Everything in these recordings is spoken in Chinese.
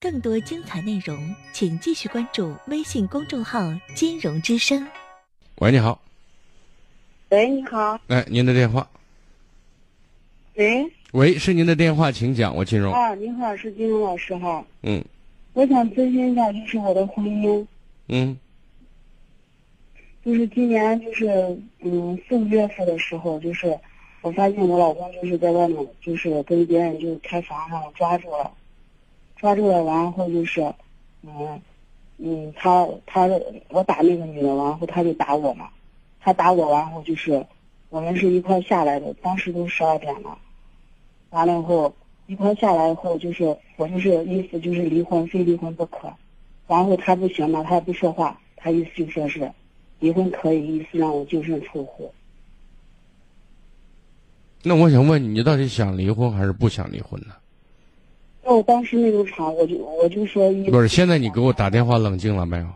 更多精彩内容，请继续关注微信公众号“金融之声”。喂，你好。喂，你好。哎，您的电话。喂。喂，是您的电话，请讲。我金融。啊，您好，是金融老师哈。嗯。我想咨询一下，就是我的婚姻。嗯。就是今年，就是嗯四五月份的时候，就是我发现我老公就是在外面，就是跟别人就开房上抓住了，抓住了，完后就是，嗯嗯，他他我打那个女的，完后他就打我嘛，他打我完后就是，我们是一块下来的，当时都十二点了。完了以后，一块下来以后，就是我就是意思就是离婚，非离婚不可。然后他不行嘛，他也不说话，他意思就说是离婚可以，意思让我净身出户。那我想问你，你到底想离婚还是不想离婚呢？那我当时那种场，我就我就说一不是。现在你给我打电话冷静了没有？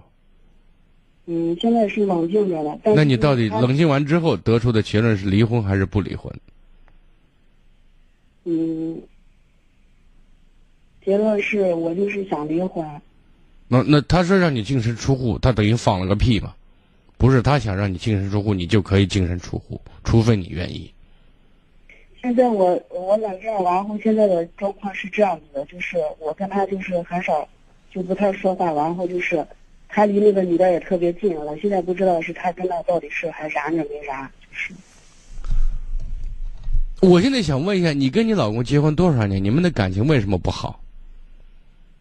嗯，现在是冷静着了。那你到底冷静完之后得出的结论是离婚还是不离婚？嗯，结论是我就是想离婚。那那他说让你净身出户，他等于放了个屁嘛？不是他想让你净身出户，你就可以净身出户，除非你愿意。现在我我冷静完后，现在的状况是这样子的，就是我跟他就是很少，就不太说话，然后就是他离那个女的也特别近，我现在不知道是他跟那到底是还燃着没燃，就是。我现在想问一下，你跟你老公结婚多少年？你们的感情为什么不好？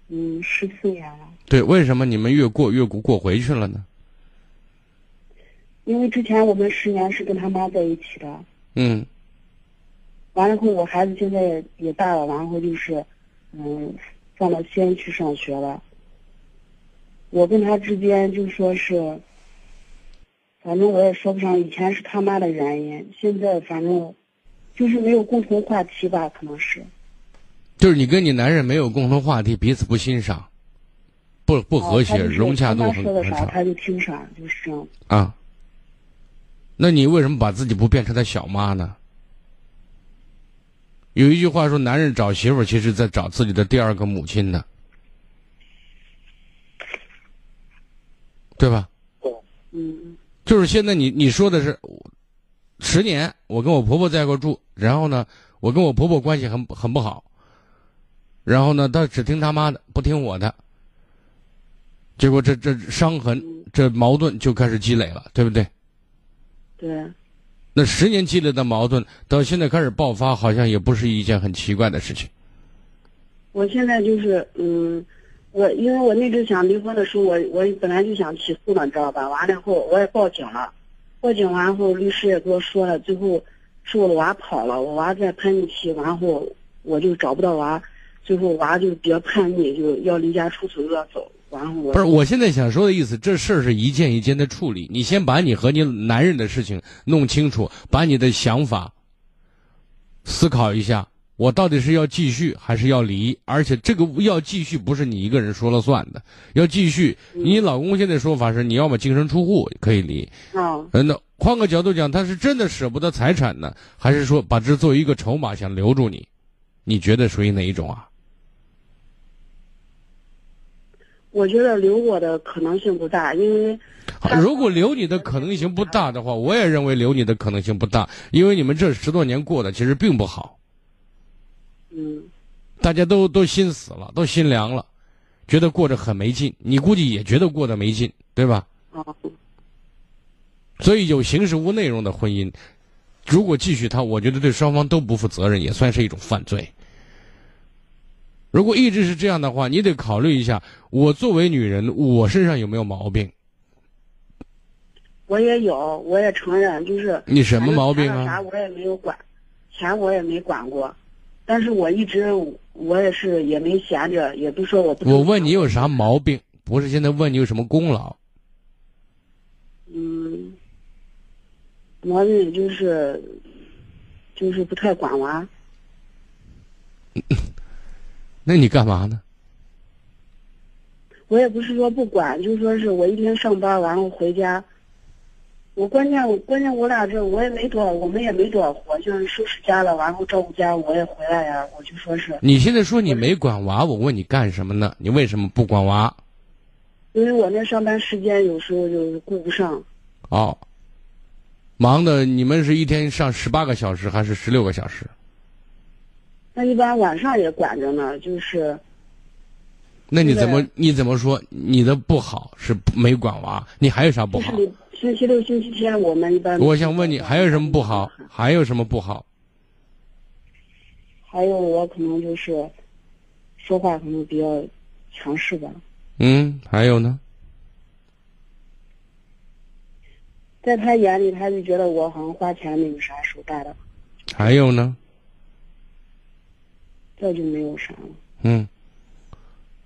嗯，十四年了。对，为什么你们越过越过过回去了呢？因为之前我们十年是跟他妈在一起的。嗯。完了后，我孩子现在也大了，完后就是，嗯，放到西安去上学了。我跟他之间就说是，反正我也说不上，以前是他妈的原因，现在反正。就是没有共同话题吧，可能是。就是你跟你男人没有共同话题，彼此不欣赏，不不和谐，融洽度很很差。他就听啥，就是这样。啊。那你为什么把自己不变成他小妈呢？有一句话说，男人找媳妇其实在找自己的第二个母亲呢，对吧？嗯。就是现在你你说的是。十年，我跟我婆婆在一块住，然后呢，我跟我婆婆关系很很不好，然后呢，她只听他妈的，不听我的，结果这这伤痕，这矛盾就开始积累了，对不对？对。那十年积累的矛盾，到现在开始爆发，好像也不是一件很奇怪的事情。我现在就是，嗯，我因为我那阵想离婚的时候，我我本来就想起诉了，你知道吧？完了以后，我也报警了。报警完后，律师也跟我说了，最后是我的娃跑了，我娃在叛逆期，完后我就找不到娃，最后娃就比较叛逆，就要离家出走，又要走，完后我不是，我现在想说的意思，这事儿是一件一件的处理，你先把你和你男人的事情弄清楚，把你的想法思考一下。我到底是要继续还是要离？而且这个要继续不是你一个人说了算的，要继续。你老公现在说法是你要么净身出户可以离。嗯，那换个角度讲，他是真的舍不得财产呢，还是说把这作为一个筹码想留住你？你觉得属于哪一种啊？我觉得留我的可能性不大，因为如果留你的可能性不大的话，我也认为留你的可能性不大，因为你们这十多年过的其实并不好。嗯，大家都都心死了，都心凉了，觉得过着很没劲。你估计也觉得过得没劲，对吧？所以有形式无内容的婚姻，如果继续它，我觉得对双方都不负责任，也算是一种犯罪。如果一直是这样的话，你得考虑一下，我作为女人，我身上有没有毛病？我也有，我也承认，就是你什么毛病啊？啥我也没有管，钱我也没管过。但是我一直我也是也没闲着，也不说我不。我问你有啥毛病？不是现在问你有什么功劳？嗯，毛病就是，就是不太管娃。那你干嘛呢？我也不是说不管，就说是我一天上班完了回家，我关键关键我俩这我也没多少，我们也没多少活，就是收拾家了，完后照顾家，我也回来呀，我就说是。你现在说你没管娃，我问你干什么呢？你为什么不管娃？因为我那上班时间有时候就是顾不上。哦，忙的你们是一天上十八个小时还是十六个小时？那一般晚上也管着呢，就是。那你怎么你怎么说你的不好是没管娃？你还有啥不好？星期六、星期天我们一般。我想问你还有什么不好？还有什么不好？还有我可能就是说话可能比较强势吧。嗯，还有呢？在他眼里，他就觉得我好像花钱没有啥手段的。还有呢？这就没有啥了。嗯。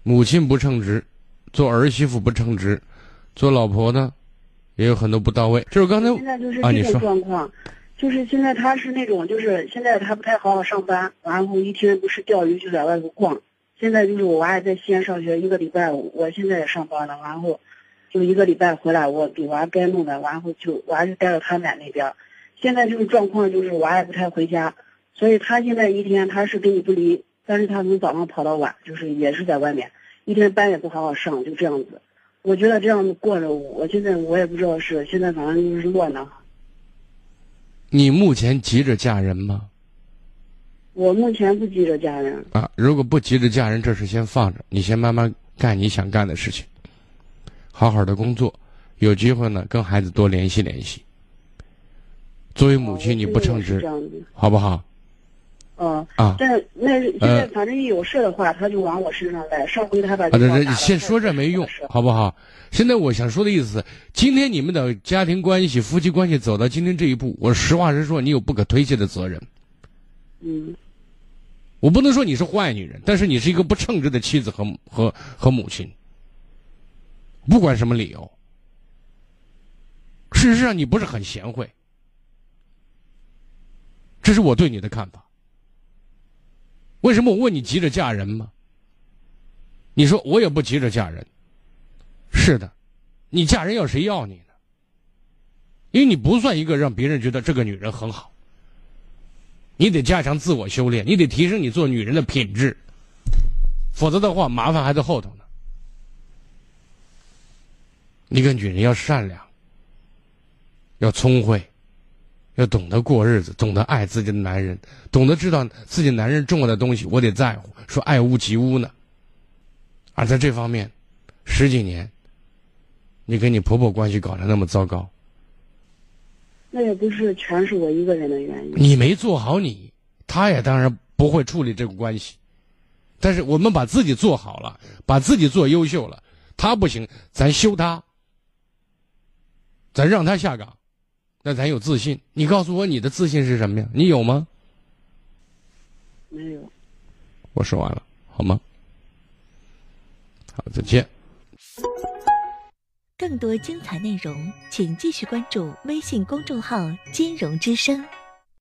母亲不称职，做儿媳妇不称职，做老婆呢也有很多不到位。就是刚才现在就是这种状况，就是现在他是那种，就是现在他不太好好上班，然后一天不是钓鱼就在外头逛。现在就是我娃也在西安上学，一个礼拜我现在也上班了，然后就一个礼拜回来，我给娃该弄的，然后就娃就待到他奶那边。现在这个状况就是娃也不太回家，所以他现在一天他是跟你不离。但是他从早上跑到晚，就是也是在外面，一天班也不好好上，就这样子。我觉得这样子过着，我现在我也不知道是现在反正就是乱的。你目前急着嫁人吗？我目前不急着嫁人。啊，如果不急着嫁人，这事先放着，你先慢慢干你想干的事情，好好的工作，有机会呢跟孩子多联系联系。作为母亲，你不称职，好不好？嗯啊，但那现在反正一有事的话，他就往我身上来。上回他把这这先说这没用，好不好？现在我想说的意思，今天你们的家庭关系、夫妻关系走到今天这一步，我实话实说，你有不可推卸的责任。嗯，我不能说你是坏女人，但是你是一个不称职的妻子和和和母亲。不管什么理由，事实上你不是很贤惠，这是我对你的看法。为什么我问你急着嫁人吗？你说我也不急着嫁人。是的，你嫁人要谁要你呢？因为你不算一个让别人觉得这个女人很好。你得加强自我修炼，你得提升你做女人的品质，否则的话麻烦还在后头呢。一个女人要善良，要聪慧。要懂得过日子，懂得爱自己的男人，懂得知道自己男人重要的东西，我得在乎。说爱屋及乌呢，而在这方面，十几年，你跟你婆婆关系搞得那么糟糕，那也不是全是我一个人的原因。你没做好，你她也当然不会处理这个关系。但是我们把自己做好了，把自己做优秀了，她不行，咱休她，咱让他下岗。那咱有自信，你告诉我你的自信是什么呀？你有吗？没有。我说完了，好吗？好，再见。更多精彩内容，请继续关注微信公众号“金融之声”。